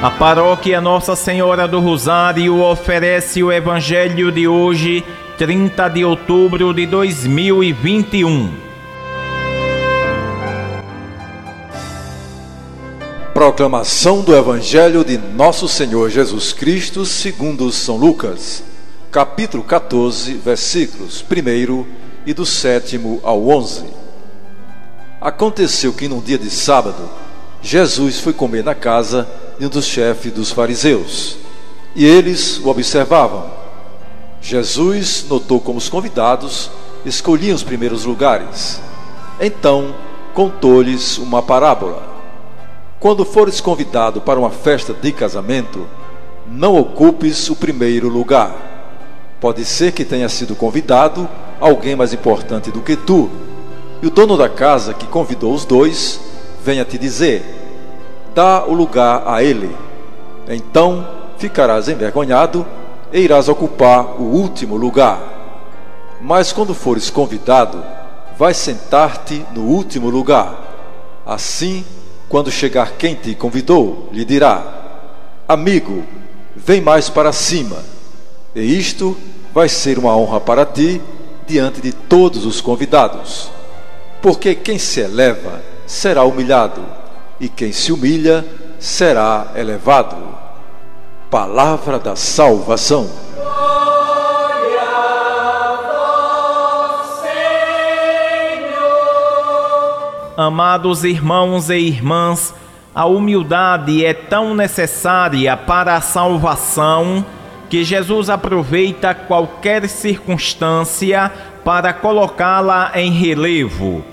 A paróquia Nossa Senhora do Rosário oferece o Evangelho de hoje, 30 de outubro de 2021. Proclamação do Evangelho de Nosso Senhor Jesus Cristo, segundo São Lucas, capítulo 14, versículos 1 e do 7 ao 11. Aconteceu que num dia de sábado, Jesus foi comer na casa de um dos chefes dos fariseus. E eles o observavam. Jesus notou como os convidados escolhiam os primeiros lugares. Então contou-lhes uma parábola. Quando fores convidado para uma festa de casamento, não ocupes o primeiro lugar. Pode ser que tenha sido convidado alguém mais importante do que tu, e o dono da casa que convidou os dois venha te dizer: dá o lugar a ele. Então ficarás envergonhado e irás ocupar o último lugar. Mas quando fores convidado, vai sentar-te no último lugar. Assim, quando chegar quem te convidou, lhe dirá: Amigo, vem mais para cima. E isto vai ser uma honra para ti diante de todos os convidados. Porque quem se eleva será humilhado e quem se humilha será elevado. Palavra da salvação. Amados irmãos e irmãs, a humildade é tão necessária para a salvação que Jesus aproveita qualquer circunstância para colocá-la em relevo.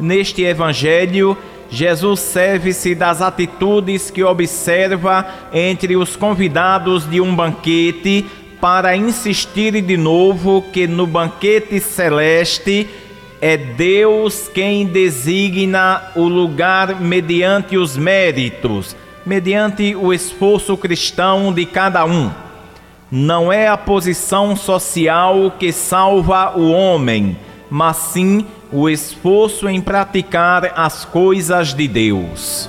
Neste evangelho, Jesus serve-se das atitudes que observa entre os convidados de um banquete para insistir de novo que no banquete celeste é Deus quem designa o lugar mediante os méritos, mediante o esforço cristão de cada um. Não é a posição social que salva o homem, mas sim o esforço em praticar as coisas de Deus.